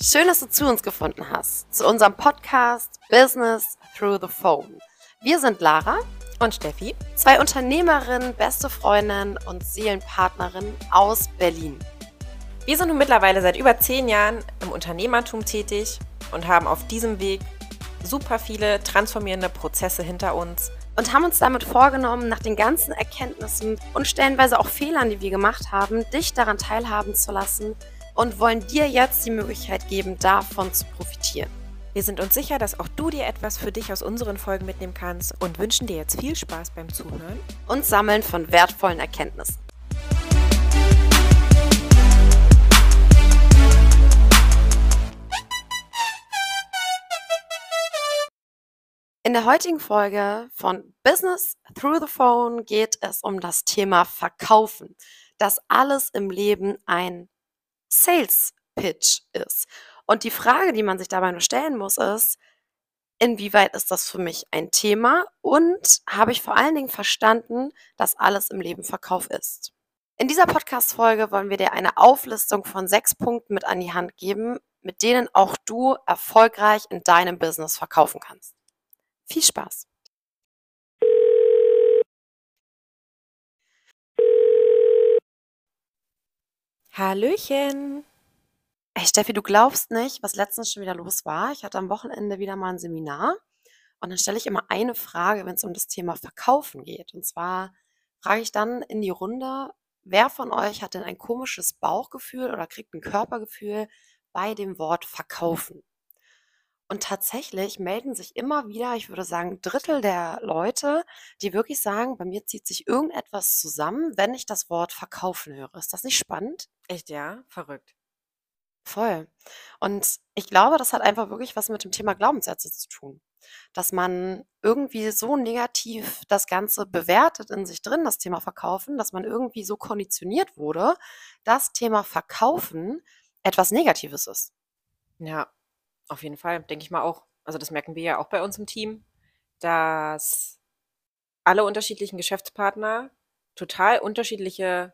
Schön, dass du zu uns gefunden hast, zu unserem Podcast Business Through the Phone. Wir sind Lara und Steffi, zwei Unternehmerinnen, beste Freundinnen und Seelenpartnerinnen aus Berlin. Wir sind nun mittlerweile seit über zehn Jahren im Unternehmertum tätig und haben auf diesem Weg super viele transformierende Prozesse hinter uns und haben uns damit vorgenommen, nach den ganzen Erkenntnissen und stellenweise auch Fehlern, die wir gemacht haben, dich daran teilhaben zu lassen und wollen dir jetzt die Möglichkeit geben, davon zu profitieren. Wir sind uns sicher, dass auch du dir etwas für dich aus unseren Folgen mitnehmen kannst und wünschen dir jetzt viel Spaß beim Zuhören und Sammeln von wertvollen Erkenntnissen. In der heutigen Folge von Business Through the Phone geht es um das Thema Verkaufen, dass alles im Leben ein Sales Pitch ist. Und die Frage, die man sich dabei nur stellen muss, ist, inwieweit ist das für mich ein Thema und habe ich vor allen Dingen verstanden, dass alles im Leben Verkauf ist. In dieser Podcast-Folge wollen wir dir eine Auflistung von sechs Punkten mit an die Hand geben, mit denen auch du erfolgreich in deinem Business verkaufen kannst. Viel Spaß! Hallöchen! Ey, Steffi, du glaubst nicht, was letztens schon wieder los war. Ich hatte am Wochenende wieder mal ein Seminar und dann stelle ich immer eine Frage, wenn es um das Thema Verkaufen geht. Und zwar frage ich dann in die Runde, wer von euch hat denn ein komisches Bauchgefühl oder kriegt ein Körpergefühl bei dem Wort verkaufen? Und tatsächlich melden sich immer wieder, ich würde sagen, Drittel der Leute, die wirklich sagen, bei mir zieht sich irgendetwas zusammen, wenn ich das Wort verkaufen höre. Ist das nicht spannend? Echt, ja? Verrückt. Voll. Und ich glaube, das hat einfach wirklich was mit dem Thema Glaubenssätze zu tun. Dass man irgendwie so negativ das Ganze bewertet in sich drin, das Thema Verkaufen, dass man irgendwie so konditioniert wurde, dass Thema Verkaufen etwas Negatives ist. Ja, auf jeden Fall, denke ich mal auch. Also das merken wir ja auch bei uns im Team, dass alle unterschiedlichen Geschäftspartner total unterschiedliche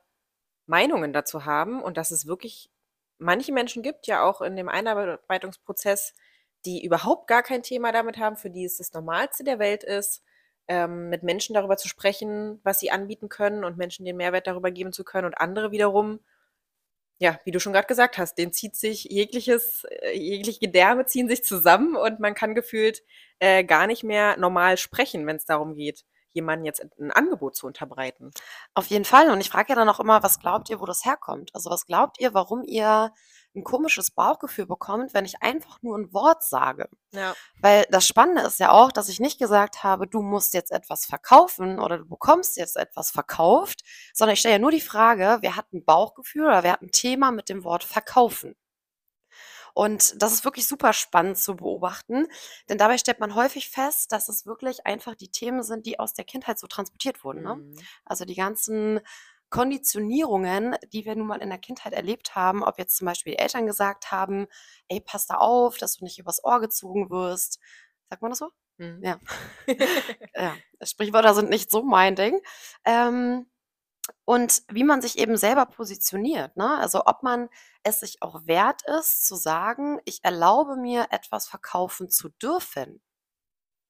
Meinungen dazu haben und dass es wirklich manche Menschen gibt, ja auch in dem Einarbeitungsprozess, die überhaupt gar kein Thema damit haben, für die es das Normalste der Welt ist, ähm, mit Menschen darüber zu sprechen, was sie anbieten können und Menschen den Mehrwert darüber geben zu können und andere wiederum ja, wie du schon gerade gesagt hast, den zieht sich jegliches, äh, jegliche Gedärme ziehen sich zusammen und man kann gefühlt äh, gar nicht mehr normal sprechen, wenn es darum geht, jemandem jetzt ein Angebot zu unterbreiten. Auf jeden Fall. Und ich frage ja dann auch immer, was glaubt ihr, wo das herkommt? Also was glaubt ihr, warum ihr ein komisches Bauchgefühl bekommt, wenn ich einfach nur ein Wort sage. Ja. Weil das Spannende ist ja auch, dass ich nicht gesagt habe, du musst jetzt etwas verkaufen oder du bekommst jetzt etwas verkauft, sondern ich stelle ja nur die Frage, wer hat ein Bauchgefühl oder wer hat ein Thema mit dem Wort verkaufen. Und das ist wirklich super spannend zu beobachten, denn dabei stellt man häufig fest, dass es wirklich einfach die Themen sind, die aus der Kindheit so transportiert wurden. Ne? Mhm. Also die ganzen Konditionierungen, die wir nun mal in der Kindheit erlebt haben, ob jetzt zum Beispiel die Eltern gesagt haben, ey, pass da auf, dass du nicht übers Ohr gezogen wirst. Sagt man das so? Mhm. Ja. ja. Sprichwörter sind nicht so mein Ding. Ähm, und wie man sich eben selber positioniert. Ne? Also ob man es sich auch wert ist, zu sagen, ich erlaube mir etwas verkaufen zu dürfen.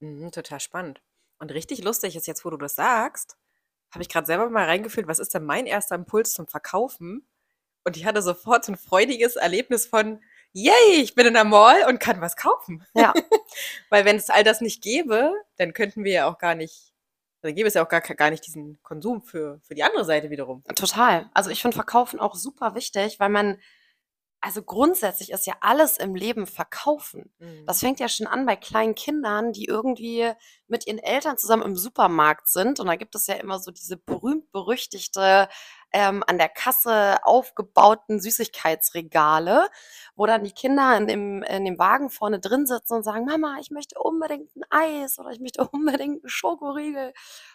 Mhm, total spannend. Und richtig lustig ist jetzt, wo du das sagst, habe ich gerade selber mal reingefühlt, was ist denn mein erster Impuls zum Verkaufen? Und ich hatte sofort so ein freudiges Erlebnis von, yay, ich bin in der Mall und kann was kaufen. Ja. Weil wenn es all das nicht gäbe, dann könnten wir ja auch gar nicht, dann gäbe es ja auch gar, gar nicht diesen Konsum für, für die andere Seite wiederum. Total. Also ich finde Verkaufen auch super wichtig, weil man also grundsätzlich ist ja alles im Leben verkaufen. Mhm. Das fängt ja schon an bei kleinen Kindern, die irgendwie mit ihren Eltern zusammen im Supermarkt sind. Und da gibt es ja immer so diese berühmt-berüchtigte ähm, an der Kasse aufgebauten Süßigkeitsregale, wo dann die Kinder in dem, in dem Wagen vorne drin sitzen und sagen, Mama, ich möchte unbedingt ein Eis oder ich möchte unbedingt einen Schokoriegel.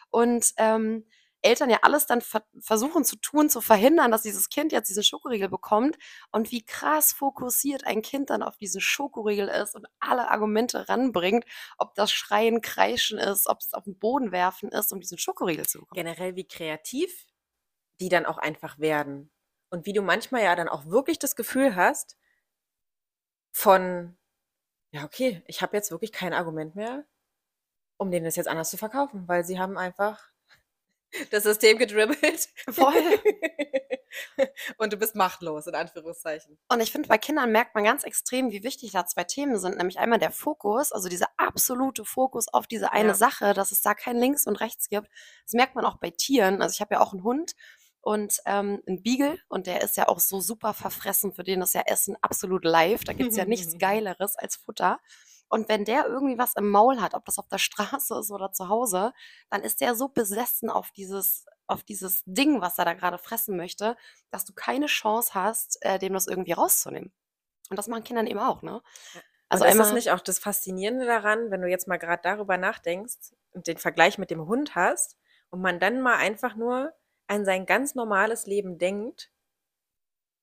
Und ähm, Eltern ja alles dann ver versuchen zu tun, zu verhindern, dass dieses Kind jetzt diesen Schokoriegel bekommt und wie krass fokussiert ein Kind dann auf diesen Schokoriegel ist und alle Argumente ranbringt, ob das Schreien, Kreischen ist, ob es auf den Boden werfen ist, um diesen Schokoriegel zu bekommen. Generell wie kreativ die dann auch einfach werden und wie du manchmal ja dann auch wirklich das Gefühl hast, von, ja, okay, ich habe jetzt wirklich kein Argument mehr, um denen das jetzt anders zu verkaufen, weil sie haben einfach das System gedribbelt. Voll. und du bist machtlos, in Anführungszeichen. Und ich finde, bei Kindern merkt man ganz extrem, wie wichtig da zwei Themen sind. Nämlich einmal der Fokus, also dieser absolute Fokus auf diese eine ja. Sache, dass es da kein Links und Rechts gibt. Das merkt man auch bei Tieren. Also ich habe ja auch einen Hund und ähm, ein Beagle und der ist ja auch so super verfressen. Für den ist ja Essen absolut live. Da gibt es ja nichts Geileres als Futter. Und wenn der irgendwie was im Maul hat, ob das auf der Straße ist oder zu Hause, dann ist der so besessen auf dieses, auf dieses Ding, was er da gerade fressen möchte, dass du keine Chance hast, äh, dem das irgendwie rauszunehmen. Und das machen Kindern eben auch, ne? Also und ist das nicht auch das Faszinierende daran, wenn du jetzt mal gerade darüber nachdenkst und den Vergleich mit dem Hund hast und man dann mal einfach nur an sein ganz normales Leben denkt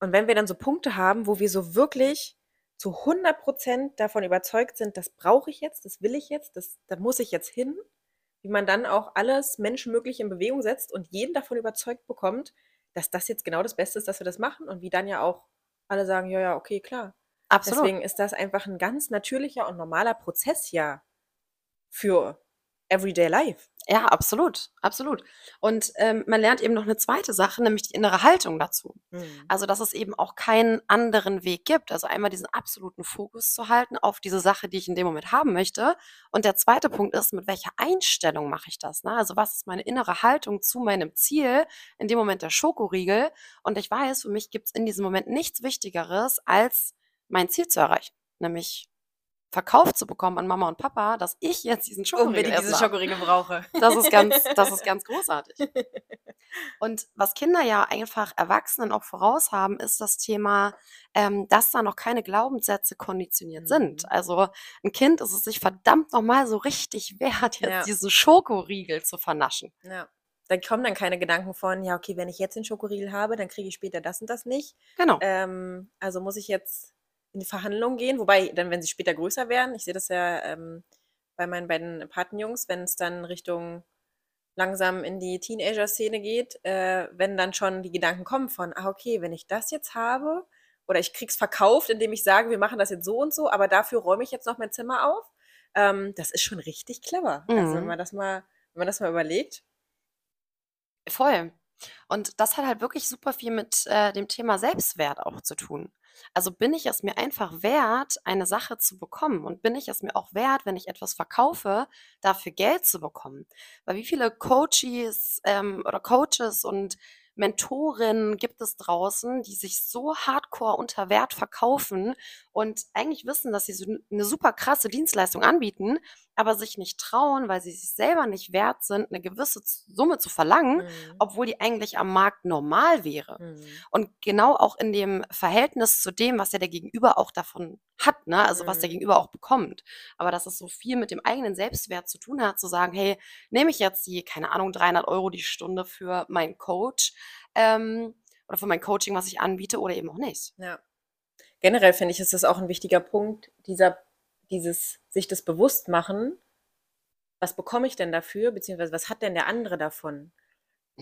und wenn wir dann so Punkte haben, wo wir so wirklich zu 100% davon überzeugt sind, das brauche ich jetzt, das will ich jetzt, das, da muss ich jetzt hin, wie man dann auch alles Menschenmögliche in Bewegung setzt und jeden davon überzeugt bekommt, dass das jetzt genau das Beste ist, dass wir das machen und wie dann ja auch alle sagen, ja, ja, okay, klar. Absolut. Deswegen ist das einfach ein ganz natürlicher und normaler Prozess ja für Everyday Life. Ja, absolut, absolut. Und ähm, man lernt eben noch eine zweite Sache, nämlich die innere Haltung dazu. Mhm. Also, dass es eben auch keinen anderen Weg gibt. Also einmal diesen absoluten Fokus zu halten auf diese Sache, die ich in dem Moment haben möchte. Und der zweite Punkt ist, mit welcher Einstellung mache ich das? Ne? Also, was ist meine innere Haltung zu meinem Ziel? In dem Moment der Schokoriegel. Und ich weiß, für mich gibt es in diesem Moment nichts Wichtigeres, als mein Ziel zu erreichen. Nämlich verkauft zu bekommen an Mama und Papa, dass ich jetzt diesen Schokoriegel Unbedingt diese Schokoriegel brauche. Das ist ganz, das ist ganz großartig. Und was Kinder ja einfach Erwachsenen auch voraus haben, ist das Thema, ähm, dass da noch keine Glaubenssätze konditioniert mhm. sind. Also ein Kind ist es sich verdammt nochmal so richtig wert, jetzt ja. diesen Schokoriegel zu vernaschen. Ja. Da kommen dann keine Gedanken von, ja, okay, wenn ich jetzt den Schokoriegel habe, dann kriege ich später das und das nicht. Genau. Ähm, also muss ich jetzt in die Verhandlungen gehen, wobei dann, wenn sie später größer werden, ich sehe das ja ähm, bei meinen beiden Patenjungs, wenn es dann Richtung langsam in die Teenager-Szene geht, äh, wenn dann schon die Gedanken kommen von, ah, okay, wenn ich das jetzt habe, oder ich krieg's verkauft, indem ich sage, wir machen das jetzt so und so, aber dafür räume ich jetzt noch mein Zimmer auf. Ähm, das ist schon richtig clever. Mhm. Also wenn mhm. man das mal, wenn man das mal überlegt. Voll. Und das hat halt wirklich super viel mit äh, dem Thema Selbstwert auch zu tun. Also bin ich es mir einfach wert, eine Sache zu bekommen? Und bin ich es mir auch wert, wenn ich etwas verkaufe, dafür Geld zu bekommen? Weil wie viele Coaches ähm, oder Coaches und Mentorinnen gibt es draußen, die sich so hardcore unter Wert verkaufen und eigentlich wissen, dass sie so eine super krasse Dienstleistung anbieten, aber sich nicht trauen, weil sie sich selber nicht wert sind, eine gewisse Summe zu verlangen, mhm. obwohl die eigentlich am Markt normal wäre. Mhm. Und genau auch in dem Verhältnis zu dem, was ja der Gegenüber auch davon hat, ne? also mhm. was der mhm. Gegenüber auch bekommt. Aber dass es so viel mit dem eigenen Selbstwert zu tun hat, zu sagen, hey, nehme ich jetzt die, keine Ahnung, 300 Euro die Stunde für meinen Coach ähm, oder für mein Coaching, was ich anbiete oder eben auch nicht. Ja generell finde ich, ist das auch ein wichtiger Punkt, dieser, dieses sich das bewusst machen, was bekomme ich denn dafür, beziehungsweise was hat denn der andere davon?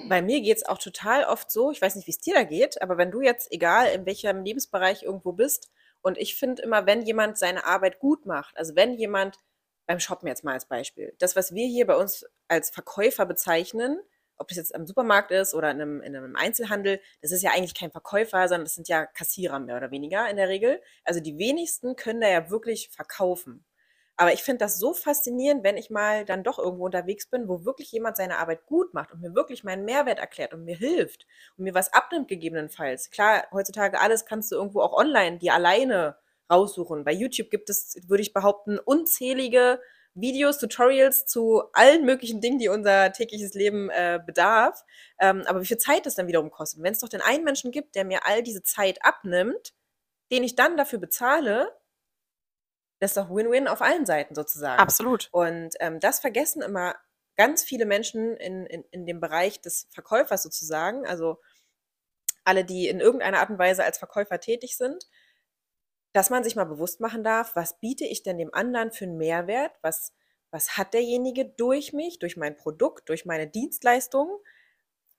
Bei mir geht es auch total oft so, ich weiß nicht, wie es dir da geht, aber wenn du jetzt, egal in welchem Lebensbereich irgendwo bist, und ich finde immer, wenn jemand seine Arbeit gut macht, also wenn jemand beim Shoppen jetzt mal als Beispiel, das, was wir hier bei uns als Verkäufer bezeichnen, ob das jetzt am Supermarkt ist oder in einem, in einem Einzelhandel, das ist ja eigentlich kein Verkäufer, sondern das sind ja Kassierer mehr oder weniger in der Regel. Also die wenigsten können da ja wirklich verkaufen. Aber ich finde das so faszinierend, wenn ich mal dann doch irgendwo unterwegs bin, wo wirklich jemand seine Arbeit gut macht und mir wirklich meinen Mehrwert erklärt und mir hilft und mir was abnimmt gegebenenfalls. Klar, heutzutage alles kannst du irgendwo auch online, die alleine raussuchen. Bei YouTube gibt es, würde ich behaupten, unzählige Videos, Tutorials zu allen möglichen Dingen, die unser tägliches Leben äh, bedarf. Ähm, aber wie viel Zeit das dann wiederum kostet. Wenn es doch den einen Menschen gibt, der mir all diese Zeit abnimmt, den ich dann dafür bezahle, das ist doch Win-Win auf allen Seiten sozusagen. Absolut. Und ähm, das vergessen immer ganz viele Menschen in, in, in dem Bereich des Verkäufers sozusagen. Also alle, die in irgendeiner Art und Weise als Verkäufer tätig sind dass man sich mal bewusst machen darf, was biete ich denn dem anderen für einen Mehrwert? Was, was hat derjenige durch mich, durch mein Produkt, durch meine Dienstleistung?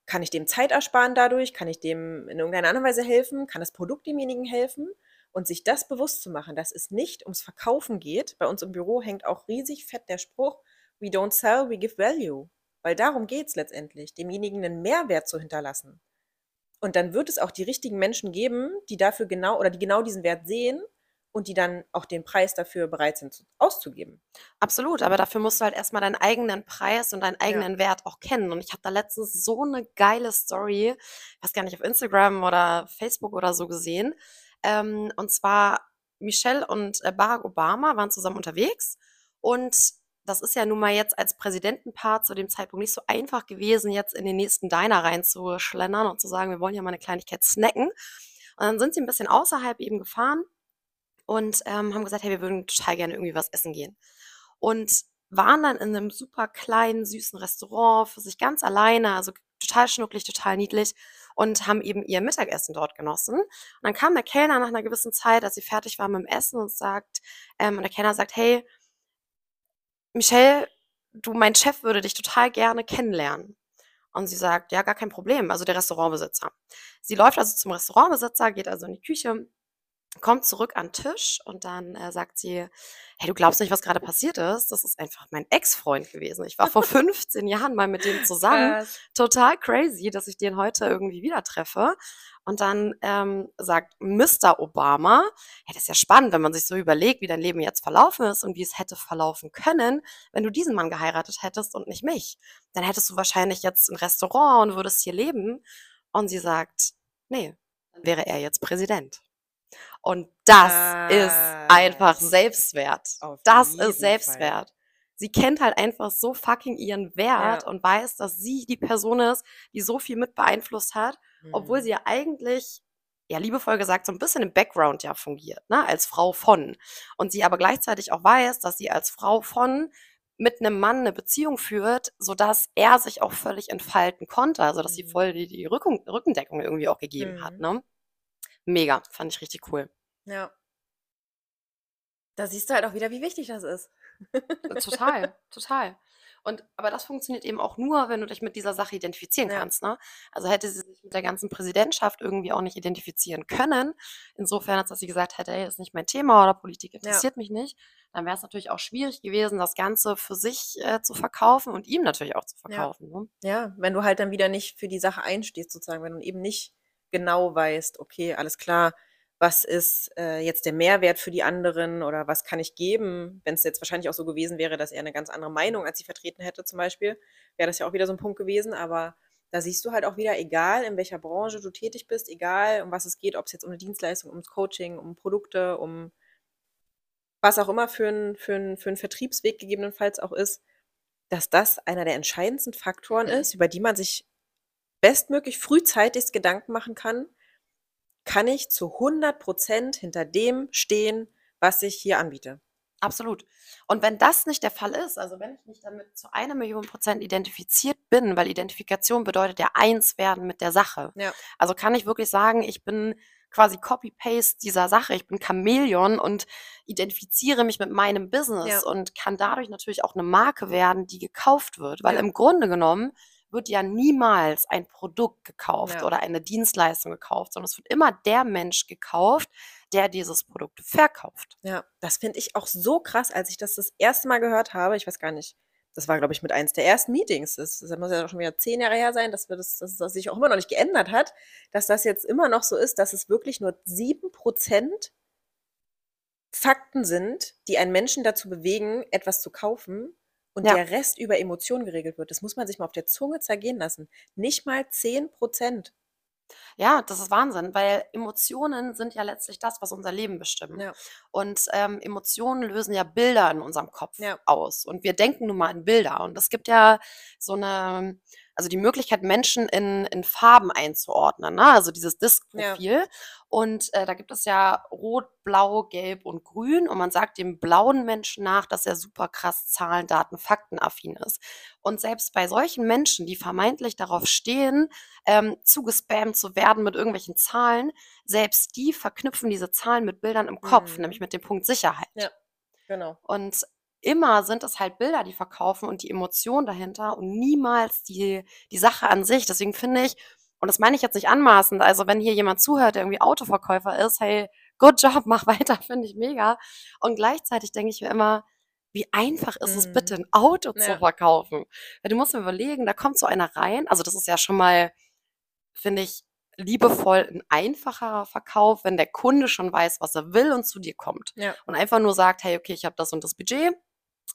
Kann ich dem Zeit ersparen dadurch? Kann ich dem in irgendeiner anderen Weise helfen? Kann das Produkt demjenigen helfen? Und sich das bewusst zu machen, dass es nicht ums Verkaufen geht. Bei uns im Büro hängt auch riesig fett der Spruch, we don't sell, we give value. Weil darum geht es letztendlich, demjenigen einen Mehrwert zu hinterlassen. Und dann wird es auch die richtigen Menschen geben, die dafür genau oder die genau diesen Wert sehen und die dann auch den Preis dafür bereit sind auszugeben. Absolut, aber dafür musst du halt erstmal deinen eigenen Preis und deinen eigenen ja. Wert auch kennen. Und ich habe da letztens so eine geile Story, ich weiß gar nicht, auf Instagram oder Facebook oder so gesehen. Ähm, und zwar Michelle und äh, Barack Obama waren zusammen unterwegs und das ist ja nun mal jetzt als Präsidentenpaar zu dem Zeitpunkt nicht so einfach gewesen, jetzt in den nächsten Diner reinzuschlendern und zu sagen, wir wollen ja mal eine Kleinigkeit snacken. Und dann sind sie ein bisschen außerhalb eben gefahren und ähm, haben gesagt, hey, wir würden total gerne irgendwie was essen gehen. Und waren dann in einem super kleinen, süßen Restaurant für sich ganz alleine, also total schnucklig, total niedlich und haben eben ihr Mittagessen dort genossen. Und dann kam der Kellner nach einer gewissen Zeit, als sie fertig war mit dem Essen und sagt, ähm, und der Kellner sagt, hey, Michelle, du, mein Chef würde dich total gerne kennenlernen. Und sie sagt, ja, gar kein Problem, also der Restaurantbesitzer. Sie läuft also zum Restaurantbesitzer, geht also in die Küche, kommt zurück an den Tisch und dann äh, sagt sie, hey, du glaubst nicht, was gerade passiert ist? Das ist einfach mein Ex-Freund gewesen. Ich war vor 15 Jahren mal mit dem zusammen. Krass. Total crazy, dass ich den heute irgendwie wieder treffe. Und dann ähm, sagt Mr. Obama, hey, das ist ja spannend, wenn man sich so überlegt, wie dein Leben jetzt verlaufen ist und wie es hätte verlaufen können, wenn du diesen Mann geheiratet hättest und nicht mich. Dann hättest du wahrscheinlich jetzt ein Restaurant und würdest hier leben. Und sie sagt, nee, dann wäre er jetzt Präsident. Und das ah, ist einfach Selbstwert. Das ist Selbstwert. Fall. Sie kennt halt einfach so fucking ihren Wert ja. und weiß, dass sie die Person ist, die so viel mit beeinflusst hat, mhm. obwohl sie ja eigentlich, ja, liebevoll gesagt, so ein bisschen im Background ja fungiert, ne, als Frau von. Und sie aber gleichzeitig auch weiß, dass sie als Frau von mit einem Mann eine Beziehung führt, sodass er sich auch völlig entfalten konnte, also dass mhm. sie voll die, die Rücken, Rückendeckung irgendwie auch gegeben mhm. hat, ne? Mega, fand ich richtig cool. Ja. Da siehst du halt auch wieder, wie wichtig das ist. Äh, total, total. Und aber das funktioniert eben auch nur, wenn du dich mit dieser Sache identifizieren ja. kannst. Ne? Also hätte sie sich mit der ganzen Präsidentschaft irgendwie auch nicht identifizieren können, insofern, als dass sie gesagt hätte, hey, ist nicht mein Thema oder Politik interessiert ja. mich nicht, dann wäre es natürlich auch schwierig gewesen, das Ganze für sich äh, zu verkaufen und ihm natürlich auch zu verkaufen. Ja. Ne? ja, wenn du halt dann wieder nicht für die Sache einstehst, sozusagen, wenn du eben nicht genau weißt, okay, alles klar, was ist äh, jetzt der Mehrwert für die anderen oder was kann ich geben, wenn es jetzt wahrscheinlich auch so gewesen wäre, dass er eine ganz andere Meinung als sie vertreten hätte zum Beispiel, wäre das ja auch wieder so ein Punkt gewesen, aber da siehst du halt auch wieder, egal in welcher Branche du tätig bist, egal um was es geht, ob es jetzt um eine Dienstleistung, ums Coaching, um Produkte, um was auch immer für ein, für ein, für ein Vertriebsweg gegebenenfalls auch ist, dass das einer der entscheidendsten Faktoren ist, über die man sich bestmöglich frühzeitig Gedanken machen kann, kann ich zu 100 Prozent hinter dem stehen, was ich hier anbiete. Absolut. Und wenn das nicht der Fall ist, also wenn ich nicht damit zu einer Million Prozent identifiziert bin, weil Identifikation bedeutet ja eins werden mit der Sache. Ja. Also kann ich wirklich sagen, ich bin quasi Copy-Paste dieser Sache. Ich bin Chamäleon und identifiziere mich mit meinem Business ja. und kann dadurch natürlich auch eine Marke werden, die gekauft wird. Weil ja. im Grunde genommen wird ja niemals ein Produkt gekauft ja. oder eine Dienstleistung gekauft, sondern es wird immer der Mensch gekauft, der dieses Produkt verkauft. Ja, das finde ich auch so krass, als ich das das erste Mal gehört habe. Ich weiß gar nicht, das war, glaube ich, mit eins der ersten Meetings. Das, das muss ja schon wieder zehn Jahre her sein, dass, wir das, dass das sich auch immer noch nicht geändert hat, dass das jetzt immer noch so ist, dass es wirklich nur sieben Prozent Fakten sind, die einen Menschen dazu bewegen, etwas zu kaufen und ja. der Rest über Emotionen geregelt wird. Das muss man sich mal auf der Zunge zergehen lassen. Nicht mal 10 Prozent. Ja, das ist Wahnsinn, weil Emotionen sind ja letztlich das, was unser Leben bestimmt. Ja. Und ähm, Emotionen lösen ja Bilder in unserem Kopf ja. aus. Und wir denken nun mal in Bilder. Und es gibt ja so eine also die Möglichkeit, Menschen in, in Farben einzuordnen, ne? also dieses Diskprofil. Ja. Und äh, da gibt es ja Rot, Blau, Gelb und Grün. Und man sagt dem blauen Menschen nach, dass er super krass Zahlen, Daten, Faktenaffin ist. Und selbst bei solchen Menschen, die vermeintlich darauf stehen, ähm, zugespammt zu werden mit irgendwelchen Zahlen, selbst die verknüpfen diese Zahlen mit Bildern im Kopf, mhm. nämlich mit dem Punkt Sicherheit. Ja. Genau. Und immer sind es halt Bilder, die verkaufen und die Emotion dahinter und niemals die, die Sache an sich. Deswegen finde ich, und das meine ich jetzt nicht anmaßend, also wenn hier jemand zuhört, der irgendwie Autoverkäufer ist, hey, good job, mach weiter, finde ich mega. Und gleichzeitig denke ich mir immer, wie einfach ist es bitte, mhm. ein Auto ja. zu verkaufen? Weil du musst mir überlegen, da kommt so einer rein, also das ist ja schon mal, finde ich, liebevoll ein einfacherer Verkauf, wenn der Kunde schon weiß, was er will und zu dir kommt. Ja. Und einfach nur sagt, hey, okay, ich habe das und das Budget,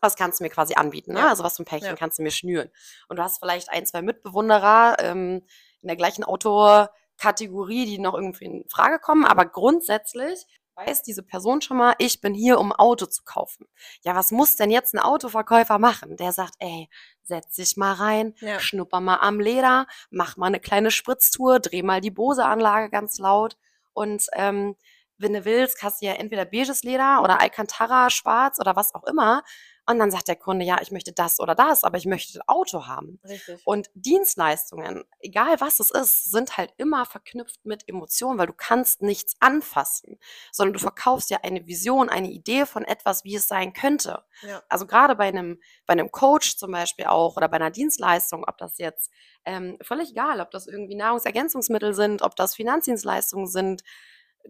was kannst du mir quasi anbieten? Ne? Ja. Also was für ein Päckchen ja. kannst du mir schnüren? Und du hast vielleicht ein, zwei Mitbewunderer ähm, in der gleichen Autokategorie, die noch irgendwie in Frage kommen, aber grundsätzlich weiß diese Person schon mal, ich bin hier, um ein Auto zu kaufen. Ja, was muss denn jetzt ein Autoverkäufer machen? Der sagt, ey, setz dich mal rein, ja. schnupper mal am Leder, mach mal eine kleine Spritztour, dreh mal die Bose-Anlage ganz laut und ähm, wenn du willst, hast du ja entweder beiges Leder oder Alcantara schwarz oder was auch immer. Und dann sagt der Kunde, ja, ich möchte das oder das, aber ich möchte ein Auto haben. Richtig. Und Dienstleistungen, egal was es ist, sind halt immer verknüpft mit Emotionen, weil du kannst nichts anfassen, sondern du verkaufst ja eine Vision, eine Idee von etwas, wie es sein könnte. Ja. Also gerade bei einem, bei einem Coach zum Beispiel auch oder bei einer Dienstleistung, ob das jetzt ähm, völlig egal, ob das irgendwie Nahrungsergänzungsmittel sind, ob das Finanzdienstleistungen sind,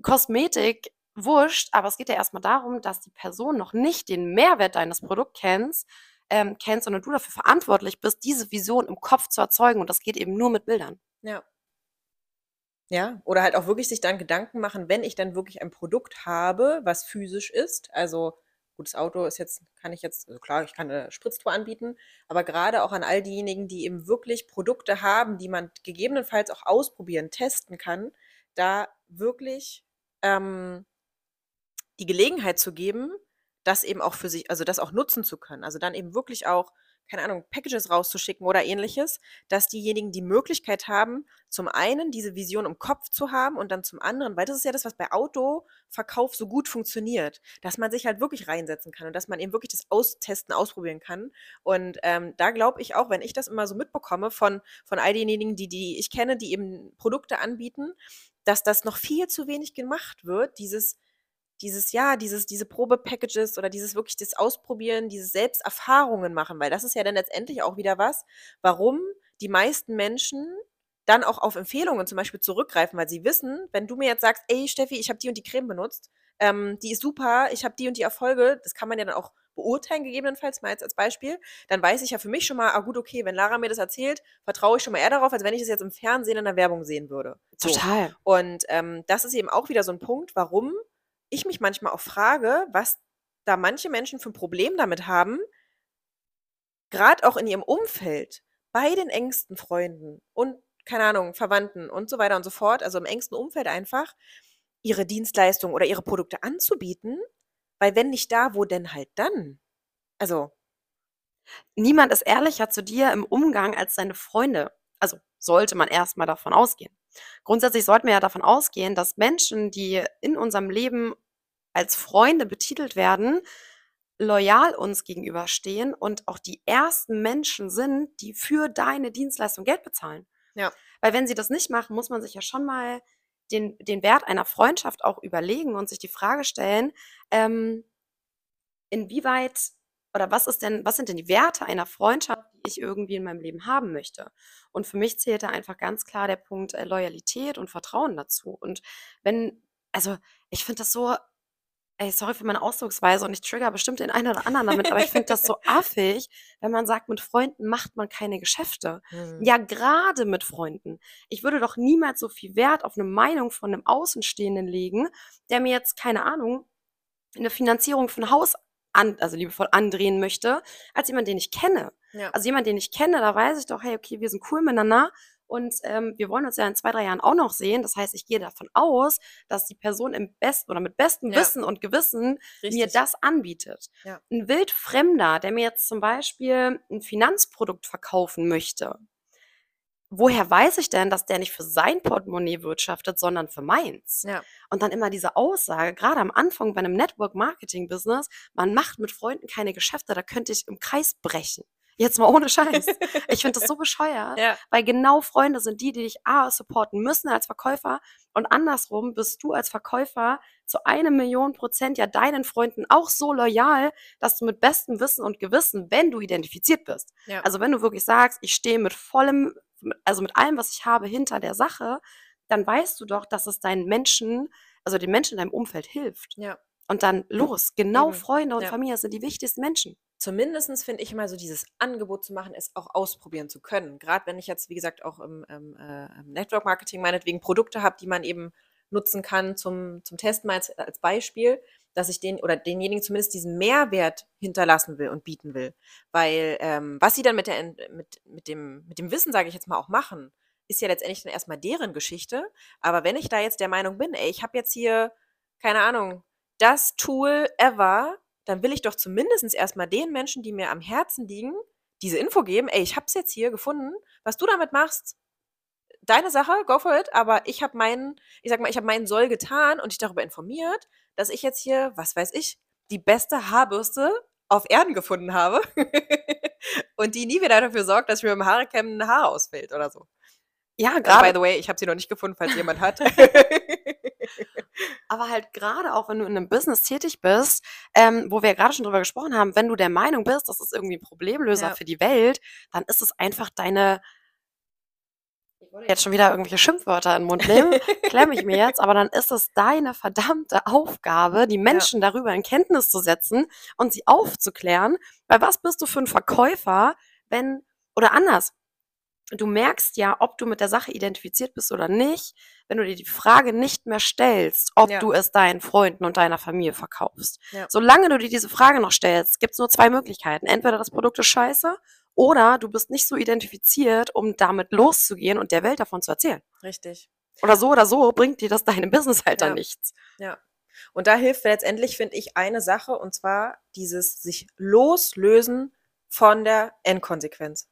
Kosmetik, wurscht, aber es geht ja erstmal darum, dass die Person noch nicht den Mehrwert deines Produkts kennst, ähm, kennst, sondern du dafür verantwortlich bist, diese Vision im Kopf zu erzeugen. Und das geht eben nur mit Bildern. Ja. Ja, oder halt auch wirklich sich dann Gedanken machen, wenn ich dann wirklich ein Produkt habe, was physisch ist. Also, gutes Auto ist jetzt, kann ich jetzt, also klar, ich kann eine Spritztour anbieten, aber gerade auch an all diejenigen, die eben wirklich Produkte haben, die man gegebenenfalls auch ausprobieren, testen kann, da wirklich ähm, die Gelegenheit zu geben, das eben auch für sich, also das auch nutzen zu können. Also dann eben wirklich auch, keine Ahnung, Packages rauszuschicken oder ähnliches, dass diejenigen die Möglichkeit haben, zum einen diese Vision im Kopf zu haben und dann zum anderen, weil das ist ja das, was bei Autoverkauf so gut funktioniert, dass man sich halt wirklich reinsetzen kann und dass man eben wirklich das austesten, ausprobieren kann. Und ähm, da glaube ich auch, wenn ich das immer so mitbekomme von, von all denjenigen, die, die ich kenne, die eben Produkte anbieten, dass das noch viel zu wenig gemacht wird, dieses dieses, ja, dieses, diese Probepackages oder dieses wirklich das Ausprobieren, diese Selbsterfahrungen machen, weil das ist ja dann letztendlich auch wieder was, warum die meisten Menschen dann auch auf Empfehlungen zum Beispiel zurückgreifen, weil sie wissen, wenn du mir jetzt sagst, ey Steffi, ich habe die und die Creme benutzt, ähm, die ist super, ich habe die und die Erfolge, das kann man ja dann auch beurteilen, gegebenenfalls mal jetzt als Beispiel, dann weiß ich ja für mich schon mal, ah gut, okay, wenn Lara mir das erzählt, vertraue ich schon mal eher darauf, als wenn ich das jetzt im Fernsehen in der Werbung sehen würde. So. Total. Und ähm, das ist eben auch wieder so ein Punkt, warum ich mich manchmal auch frage, was da manche Menschen für ein Problem damit haben, gerade auch in ihrem Umfeld, bei den engsten Freunden und, keine Ahnung, Verwandten und so weiter und so fort, also im engsten Umfeld einfach, ihre Dienstleistungen oder ihre Produkte anzubieten, weil wenn nicht da, wo denn halt dann? Also Niemand ist ehrlicher zu dir im Umgang als deine Freunde. Also sollte man erstmal davon ausgehen. Grundsätzlich sollten wir ja davon ausgehen, dass Menschen, die in unserem Leben als Freunde betitelt werden, loyal uns gegenüberstehen und auch die ersten Menschen sind, die für deine Dienstleistung Geld bezahlen. Ja. Weil wenn sie das nicht machen, muss man sich ja schon mal den, den Wert einer Freundschaft auch überlegen und sich die Frage stellen, ähm, inwieweit oder was ist denn, was sind denn die Werte einer Freundschaft, die ich irgendwie in meinem Leben haben möchte? Und für mich zählt da einfach ganz klar der Punkt äh, Loyalität und Vertrauen dazu. Und wenn, also ich finde das so, ey, sorry für meine Ausdrucksweise und ich trigger bestimmt den einen oder anderen damit, aber ich finde das so affig, wenn man sagt, mit Freunden macht man keine Geschäfte. Mhm. Ja, gerade mit Freunden. Ich würde doch niemals so viel Wert auf eine Meinung von einem Außenstehenden legen, der mir jetzt, keine Ahnung, eine Finanzierung für ein Haus an, also liebevoll andrehen möchte, als jemand, den ich kenne. Ja. Also jemand, den ich kenne, da weiß ich doch, hey, okay, wir sind cool miteinander und ähm, wir wollen uns ja in zwei, drei Jahren auch noch sehen. Das heißt, ich gehe davon aus, dass die Person im besten oder mit bestem ja. Wissen und Gewissen Richtig. mir das anbietet. Ja. Ein Wildfremder, der mir jetzt zum Beispiel ein Finanzprodukt verkaufen möchte, woher weiß ich denn, dass der nicht für sein Portemonnaie wirtschaftet, sondern für meins? Ja. Und dann immer diese Aussage, gerade am Anfang bei einem Network-Marketing-Business, man macht mit Freunden keine Geschäfte, da könnte ich im Kreis brechen. Jetzt mal ohne Scheiß. Ich finde das so bescheuert, ja. weil genau Freunde sind die, die dich A, supporten müssen als Verkäufer und andersrum bist du als Verkäufer zu einem Million Prozent ja deinen Freunden auch so loyal, dass du mit bestem Wissen und Gewissen, wenn du identifiziert bist, ja. also wenn du wirklich sagst, ich stehe mit vollem also mit allem, was ich habe, hinter der Sache, dann weißt du doch, dass es deinen Menschen also den Menschen in deinem Umfeld hilft. Ja. Und dann los, genau Eben. Freunde und ja. Familie sind die wichtigsten Menschen. Zumindest finde ich mal so dieses Angebot zu machen, es auch ausprobieren zu können. Gerade wenn ich jetzt, wie gesagt, auch im, im, äh, im Network Marketing meinetwegen Produkte habe, die man eben nutzen kann zum, zum Testen als, als Beispiel, dass ich den oder denjenigen zumindest diesen Mehrwert hinterlassen will und bieten will. Weil ähm, was sie dann mit, der, mit, mit, dem, mit dem Wissen, sage ich jetzt mal, auch machen, ist ja letztendlich dann erstmal deren Geschichte. Aber wenn ich da jetzt der Meinung bin, ey, ich habe jetzt hier, keine Ahnung, das Tool ever, dann will ich doch zumindest erstmal den Menschen, die mir am Herzen liegen, diese Info geben, ey, ich hab's jetzt hier gefunden, was du damit machst, deine Sache, go for it, aber ich habe meinen, ich sag mal, ich habe meinen Soll getan und dich darüber informiert, dass ich jetzt hier, was weiß ich, die beste Haarbürste auf Erden gefunden habe und die nie wieder dafür sorgt, dass mir beim Haarekämmen ein Haar ausfällt oder so. Ja, gerade. by the way, ich habe sie noch nicht gefunden, falls jemand hat. Aber halt gerade auch, wenn du in einem Business tätig bist, ähm, wo wir ja gerade schon drüber gesprochen haben, wenn du der Meinung bist, das ist irgendwie ein Problemlöser ja. für die Welt, dann ist es einfach deine ich wollte jetzt schon wieder irgendwelche Schimpfwörter in den Mund nehmen, klemme ich mir jetzt, aber dann ist es deine verdammte Aufgabe, die Menschen ja. darüber in Kenntnis zu setzen und sie aufzuklären. Weil was bist du für ein Verkäufer, wenn, oder anders, du merkst ja, ob du mit der Sache identifiziert bist oder nicht, wenn du dir die Frage nicht mehr stellst, ob ja. du es deinen Freunden und deiner Familie verkaufst. Ja. Solange du dir diese Frage noch stellst, gibt es nur zwei Möglichkeiten. Entweder das Produkt ist scheiße oder du bist nicht so identifiziert, um damit loszugehen und der Welt davon zu erzählen. Richtig. Oder so oder so bringt dir das deinem Business halt dann nichts. Ja. Und da hilft letztendlich, finde ich, eine Sache, und zwar dieses sich loslösen von der Endkonsequenz.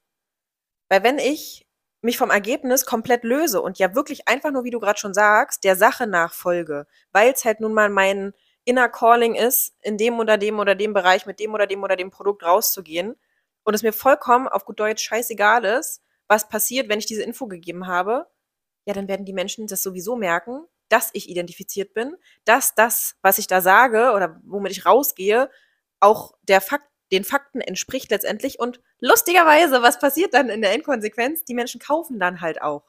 Weil wenn ich mich vom Ergebnis komplett löse und ja wirklich einfach nur, wie du gerade schon sagst, der Sache nachfolge, weil es halt nun mal mein inner Calling ist, in dem oder dem oder dem Bereich mit dem oder dem oder dem Produkt rauszugehen und es mir vollkommen auf gut Deutsch scheißegal ist, was passiert, wenn ich diese Info gegeben habe, ja, dann werden die Menschen das sowieso merken, dass ich identifiziert bin, dass das, was ich da sage oder womit ich rausgehe, auch der Fakt den Fakten entspricht letztendlich. Und lustigerweise, was passiert dann in der Endkonsequenz? Die Menschen kaufen dann halt auch.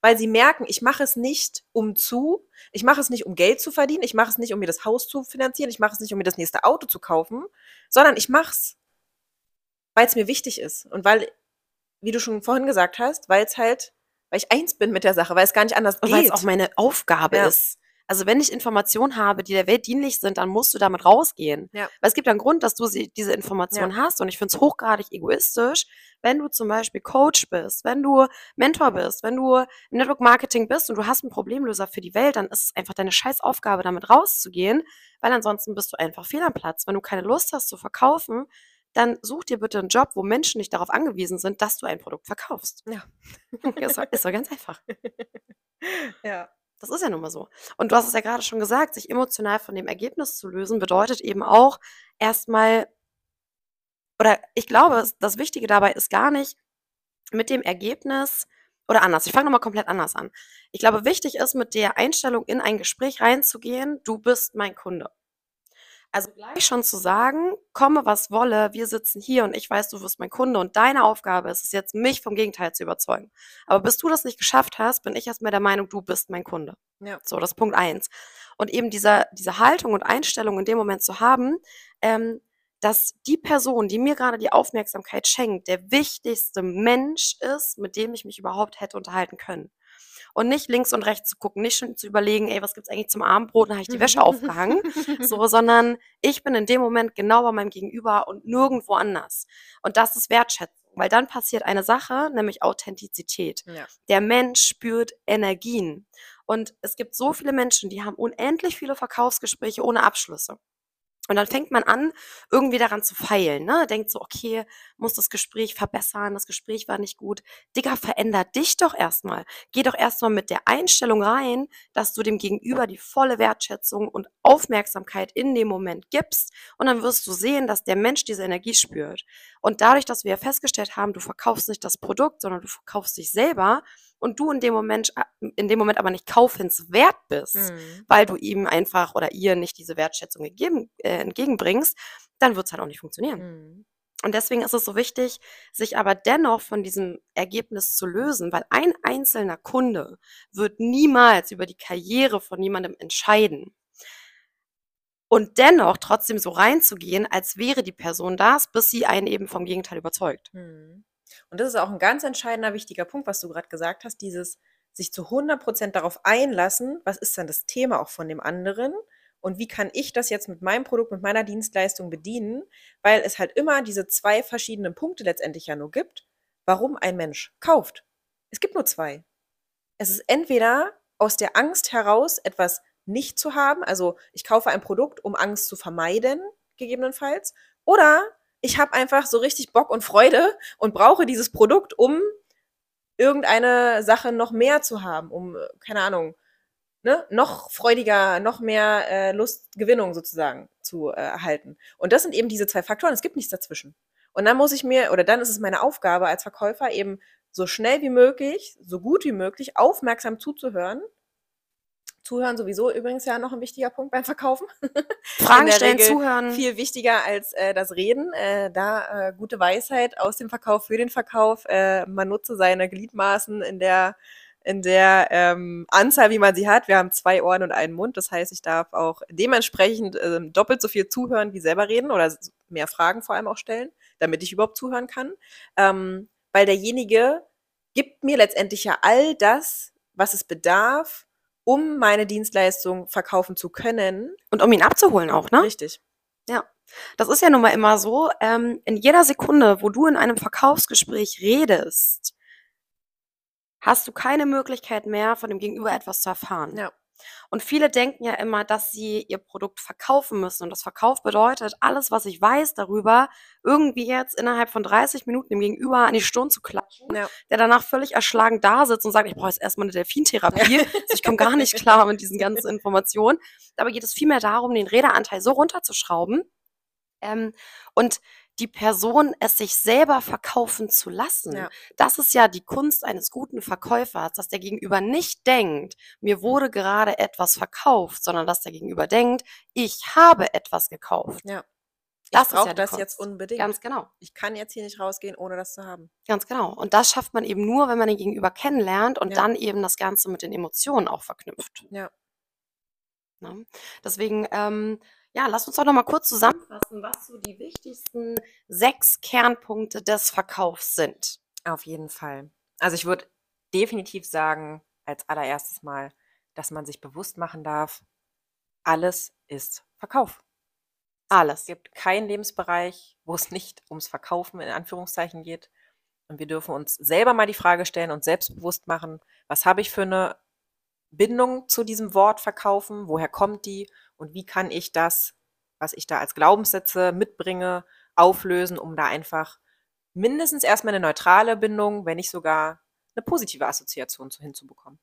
Weil sie merken, ich mache es nicht um zu, ich mache es nicht um Geld zu verdienen, ich mache es nicht um mir das Haus zu finanzieren, ich mache es nicht um mir das nächste Auto zu kaufen, sondern ich mache es, weil es mir wichtig ist. Und weil, wie du schon vorhin gesagt hast, weil es halt, weil ich eins bin mit der Sache, weil es gar nicht anders geht. Weil es auch meine Aufgabe ja. ist. Also wenn ich Informationen habe, die der Welt dienlich sind, dann musst du damit rausgehen. Ja. Weil es gibt einen Grund, dass du sie, diese Informationen ja. hast. Und ich finde es hochgradig egoistisch, wenn du zum Beispiel Coach bist, wenn du Mentor bist, wenn du im Network Marketing bist und du hast einen Problemlöser für die Welt, dann ist es einfach deine scheiß Aufgabe, damit rauszugehen, weil ansonsten bist du einfach fehl am Platz. Wenn du keine Lust hast zu verkaufen, dann such dir bitte einen Job, wo Menschen nicht darauf angewiesen sind, dass du ein Produkt verkaufst. Ja. ist, doch, ist doch ganz einfach. Ja. Das ist ja nun mal so. Und du hast es ja gerade schon gesagt, sich emotional von dem Ergebnis zu lösen, bedeutet eben auch erstmal, oder ich glaube, das Wichtige dabei ist gar nicht mit dem Ergebnis, oder anders, ich fange nochmal komplett anders an. Ich glaube, wichtig ist, mit der Einstellung in ein Gespräch reinzugehen, du bist mein Kunde. Also gleich schon zu sagen, komme was wolle, wir sitzen hier und ich weiß, du wirst mein Kunde und deine Aufgabe ist es jetzt, mich vom Gegenteil zu überzeugen. Aber bis du das nicht geschafft hast, bin ich erstmal der Meinung, du bist mein Kunde. Ja. So, das ist Punkt eins. Und eben diese, diese Haltung und Einstellung in dem Moment zu haben, ähm, dass die Person, die mir gerade die Aufmerksamkeit schenkt, der wichtigste Mensch ist, mit dem ich mich überhaupt hätte unterhalten können und nicht links und rechts zu gucken, nicht schon zu überlegen, ey, was gibt's eigentlich zum Abendbrot, dann habe ich die Wäsche aufgehangen, so, sondern ich bin in dem Moment genau bei meinem Gegenüber und nirgendwo anders. Und das ist Wertschätzung, weil dann passiert eine Sache, nämlich Authentizität. Ja. Der Mensch spürt Energien. Und es gibt so viele Menschen, die haben unendlich viele Verkaufsgespräche ohne Abschlüsse. Und dann fängt man an, irgendwie daran zu feilen, ne? Denkt so, okay, muss das Gespräch verbessern, das Gespräch war nicht gut. Digga, verändert dich doch erstmal. Geh doch erstmal mit der Einstellung rein, dass du dem Gegenüber die volle Wertschätzung und Aufmerksamkeit in dem Moment gibst. Und dann wirst du sehen, dass der Mensch diese Energie spürt. Und dadurch, dass wir festgestellt haben, du verkaufst nicht das Produkt, sondern du verkaufst dich selber, und du in dem Moment, äh, in dem Moment aber nicht kaufenswert bist, mhm. weil du ihm einfach oder ihr nicht diese Wertschätzung gegeben, äh, entgegenbringst, dann wird es halt auch nicht funktionieren. Mhm. Und deswegen ist es so wichtig, sich aber dennoch von diesem Ergebnis zu lösen, weil ein einzelner Kunde wird niemals über die Karriere von jemandem entscheiden. Und dennoch trotzdem so reinzugehen, als wäre die Person das, bis sie einen eben vom Gegenteil überzeugt. Hm. Und das ist auch ein ganz entscheidender, wichtiger Punkt, was du gerade gesagt hast, dieses sich zu 100 Prozent darauf einlassen, was ist dann das Thema auch von dem anderen und wie kann ich das jetzt mit meinem Produkt, mit meiner Dienstleistung bedienen, weil es halt immer diese zwei verschiedenen Punkte letztendlich ja nur gibt, warum ein Mensch kauft. Es gibt nur zwei. Es ist entweder aus der Angst heraus etwas nicht zu haben, also ich kaufe ein Produkt, um Angst zu vermeiden, gegebenenfalls, oder ich habe einfach so richtig Bock und Freude und brauche dieses Produkt, um irgendeine Sache noch mehr zu haben, um, keine Ahnung, ne, noch freudiger, noch mehr äh, Lustgewinnung sozusagen zu äh, erhalten. Und das sind eben diese zwei Faktoren. Es gibt nichts dazwischen. Und dann muss ich mir, oder dann ist es meine Aufgabe als Verkäufer, eben so schnell wie möglich, so gut wie möglich, aufmerksam zuzuhören. Zuhören sowieso übrigens ja noch ein wichtiger Punkt beim Verkaufen. Fragen stellen, Regel zuhören. Viel wichtiger als äh, das Reden. Äh, da äh, gute Weisheit aus dem Verkauf für den Verkauf. Äh, man nutze seine Gliedmaßen in der in der ähm, Anzahl, wie man sie hat. Wir haben zwei Ohren und einen Mund. Das heißt, ich darf auch dementsprechend ähm, doppelt so viel zuhören wie selber reden oder mehr Fragen vor allem auch stellen, damit ich überhaupt zuhören kann. Ähm, weil derjenige gibt mir letztendlich ja all das, was es bedarf, um meine Dienstleistung verkaufen zu können. Und um ihn abzuholen auch, ne? Richtig. Ja. Das ist ja nun mal immer so, ähm, in jeder Sekunde, wo du in einem Verkaufsgespräch redest, hast du keine Möglichkeit mehr, von dem Gegenüber etwas zu erfahren. Ja. Und viele denken ja immer, dass sie ihr Produkt verkaufen müssen. Und das Verkauf bedeutet, alles, was ich weiß darüber, irgendwie jetzt innerhalb von 30 Minuten dem Gegenüber an die Stirn zu klatschen, ja. der danach völlig erschlagen da sitzt und sagt, ich brauche jetzt erstmal eine Delfintherapie. Ja. Also ich komme gar nicht klar mit diesen ganzen Informationen. Dabei geht es vielmehr darum, den Redeanteil so runterzuschrauben. Ähm, und die Person es sich selber verkaufen zu lassen. Ja. Das ist ja die Kunst eines guten Verkäufers, dass der Gegenüber nicht denkt, mir wurde gerade etwas verkauft, sondern dass der Gegenüber denkt, ich habe etwas gekauft. Ja. Das ich ist ja das Kunst. jetzt unbedingt. Ganz genau. Ich kann jetzt hier nicht rausgehen, ohne das zu haben. Ganz genau. Und das schafft man eben nur, wenn man den Gegenüber kennenlernt und ja. dann eben das Ganze mit den Emotionen auch verknüpft. Ja. Ne? Deswegen ähm, ja, lass uns doch noch mal kurz zusammenfassen, was so die wichtigsten sechs Kernpunkte des Verkaufs sind. Auf jeden Fall. Also ich würde definitiv sagen, als allererstes mal, dass man sich bewusst machen darf, alles ist Verkauf. Alles. Es gibt keinen Lebensbereich, wo es nicht ums Verkaufen in Anführungszeichen geht. Und wir dürfen uns selber mal die Frage stellen und selbstbewusst machen, was habe ich für eine Bindung zu diesem Wort verkaufen? Woher kommt die? Und wie kann ich das, was ich da als Glaubenssätze mitbringe, auflösen, um da einfach mindestens erstmal eine neutrale Bindung, wenn nicht sogar eine positive Assoziation hinzubekommen?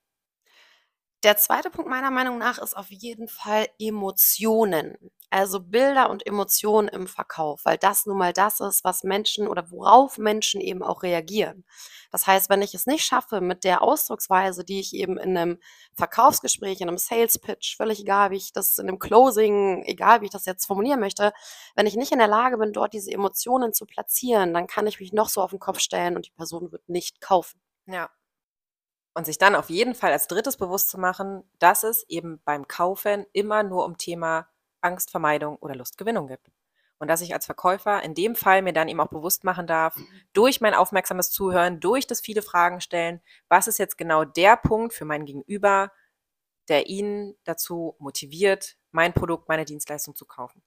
Der zweite Punkt meiner Meinung nach ist auf jeden Fall Emotionen. Also Bilder und Emotionen im Verkauf, weil das nun mal das ist, was Menschen oder worauf Menschen eben auch reagieren. Das heißt, wenn ich es nicht schaffe mit der Ausdrucksweise, die ich eben in einem Verkaufsgespräch, in einem Sales Pitch, völlig egal, wie ich das in einem Closing, egal wie ich das jetzt formulieren möchte, wenn ich nicht in der Lage bin, dort diese Emotionen zu platzieren, dann kann ich mich noch so auf den Kopf stellen und die Person wird nicht kaufen. Ja, und sich dann auf jeden Fall als drittes bewusst zu machen, dass es eben beim Kaufen immer nur um Thema Angstvermeidung oder Lustgewinnung geht. Und dass ich als Verkäufer in dem Fall mir dann eben auch bewusst machen darf, durch mein aufmerksames Zuhören, durch das viele Fragen stellen, was ist jetzt genau der Punkt für mein Gegenüber, der ihn dazu motiviert, mein Produkt, meine Dienstleistung zu kaufen.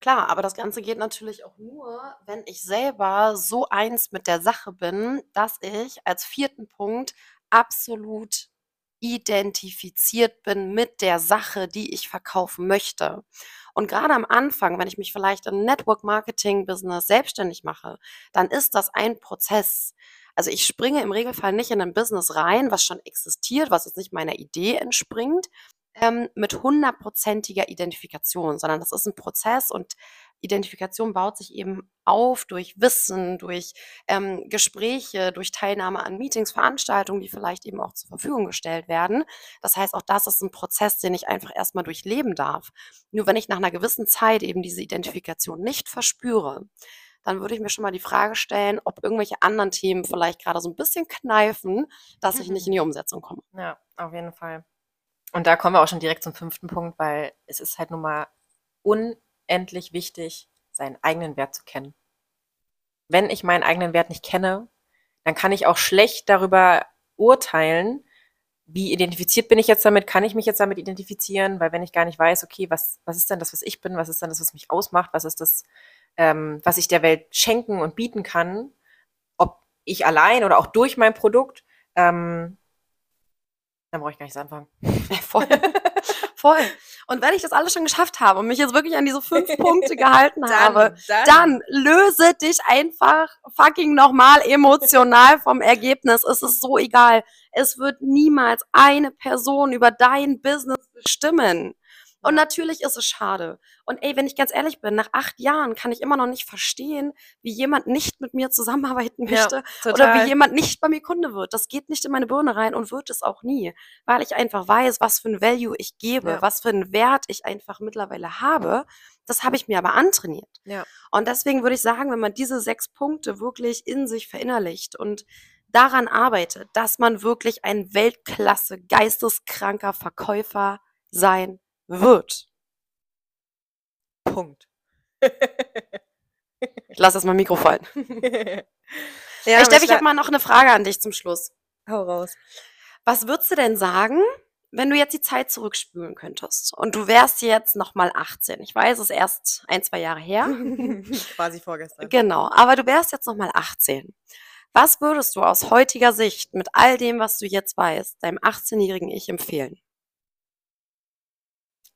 Klar, aber das Ganze geht natürlich auch nur, wenn ich selber so eins mit der Sache bin, dass ich als vierten Punkt absolut identifiziert bin mit der Sache, die ich verkaufen möchte. Und gerade am Anfang, wenn ich mich vielleicht im Network Marketing Business selbstständig mache, dann ist das ein Prozess. Also ich springe im Regelfall nicht in ein Business rein, was schon existiert, was jetzt nicht meiner Idee entspringt, ähm, mit hundertprozentiger Identifikation, sondern das ist ein Prozess und Identifikation baut sich eben auf durch Wissen, durch ähm, Gespräche, durch Teilnahme an Meetings, Veranstaltungen, die vielleicht eben auch zur Verfügung gestellt werden. Das heißt, auch das ist ein Prozess, den ich einfach erstmal durchleben darf. Nur wenn ich nach einer gewissen Zeit eben diese Identifikation nicht verspüre, dann würde ich mir schon mal die Frage stellen, ob irgendwelche anderen Themen vielleicht gerade so ein bisschen kneifen, dass ich nicht in die Umsetzung komme. Ja, auf jeden Fall. Und da kommen wir auch schon direkt zum fünften Punkt, weil es ist halt nun mal unendlich wichtig, seinen eigenen Wert zu kennen. Wenn ich meinen eigenen Wert nicht kenne, dann kann ich auch schlecht darüber urteilen, wie identifiziert bin ich jetzt damit, kann ich mich jetzt damit identifizieren, weil wenn ich gar nicht weiß, okay, was, was ist denn das, was ich bin, was ist denn das, was mich ausmacht, was ist das, ähm, was ich der Welt schenken und bieten kann, ob ich allein oder auch durch mein Produkt, ähm, dann brauche ich gar nicht anfangen. Voll. Voll. Und wenn ich das alles schon geschafft habe und mich jetzt wirklich an diese fünf Punkte gehalten dann, habe, dann. dann. löse dich einfach fucking nochmal emotional vom Ergebnis. Es ist so egal. Es wird niemals eine Person über dein Business bestimmen. Und natürlich ist es schade. Und ey, wenn ich ganz ehrlich bin, nach acht Jahren kann ich immer noch nicht verstehen, wie jemand nicht mit mir zusammenarbeiten möchte ja, oder wie jemand nicht bei mir Kunde wird. Das geht nicht in meine Birne rein und wird es auch nie, weil ich einfach weiß, was für ein Value ich gebe, ja. was für einen Wert ich einfach mittlerweile habe. Das habe ich mir aber antrainiert. Ja. Und deswegen würde ich sagen, wenn man diese sechs Punkte wirklich in sich verinnerlicht und daran arbeitet, dass man wirklich ein Weltklasse geisteskranker Verkäufer sein wird. Punkt. ich lasse das mal Mikro fallen. ja, Steff, ich habe mal noch eine Frage an dich zum Schluss. Hau raus. Was würdest du denn sagen, wenn du jetzt die Zeit zurückspülen könntest und du wärst jetzt nochmal 18? Ich weiß, es ist erst ein, zwei Jahre her. Quasi vorgestern. Genau, aber du wärst jetzt nochmal 18. Was würdest du aus heutiger Sicht mit all dem, was du jetzt weißt, deinem 18-jährigen Ich empfehlen?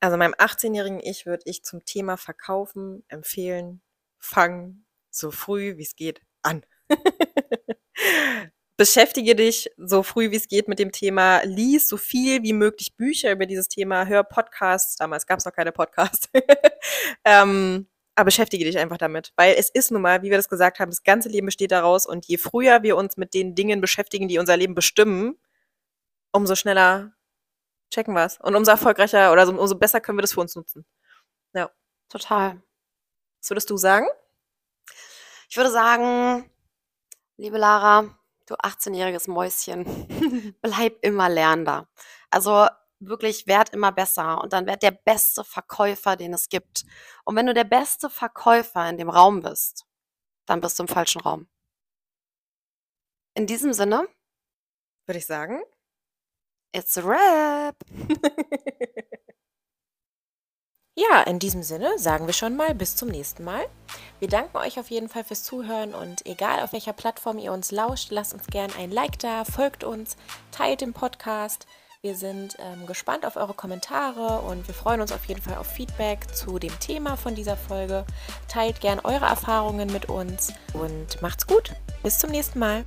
Also meinem 18-jährigen Ich würde ich zum Thema Verkaufen empfehlen, fang so früh wie es geht an. Beschäftige dich so früh wie es geht mit dem Thema, lies so viel wie möglich Bücher über dieses Thema, hör Podcasts, damals gab es noch keine Podcasts. ähm, aber beschäftige dich einfach damit, weil es ist nun mal, wie wir das gesagt haben, das ganze Leben besteht daraus. Und je früher wir uns mit den Dingen beschäftigen, die unser Leben bestimmen, umso schneller checken wir es. Und umso erfolgreicher oder umso besser können wir das für uns nutzen. Ja. Total. Was würdest du sagen? Ich würde sagen, liebe Lara, du 18-jähriges Mäuschen, bleib immer lernender. Also wirklich werd immer besser und dann werd der beste Verkäufer, den es gibt. Und wenn du der beste Verkäufer in dem Raum bist, dann bist du im falschen Raum. In diesem Sinne würde ich sagen, It's a Rap. ja, in diesem Sinne sagen wir schon mal bis zum nächsten Mal. Wir danken euch auf jeden Fall fürs Zuhören und egal auf welcher Plattform ihr uns lauscht, lasst uns gerne ein Like da, folgt uns, teilt den Podcast. Wir sind ähm, gespannt auf eure Kommentare und wir freuen uns auf jeden Fall auf Feedback zu dem Thema von dieser Folge. Teilt gern eure Erfahrungen mit uns und macht's gut. Bis zum nächsten Mal.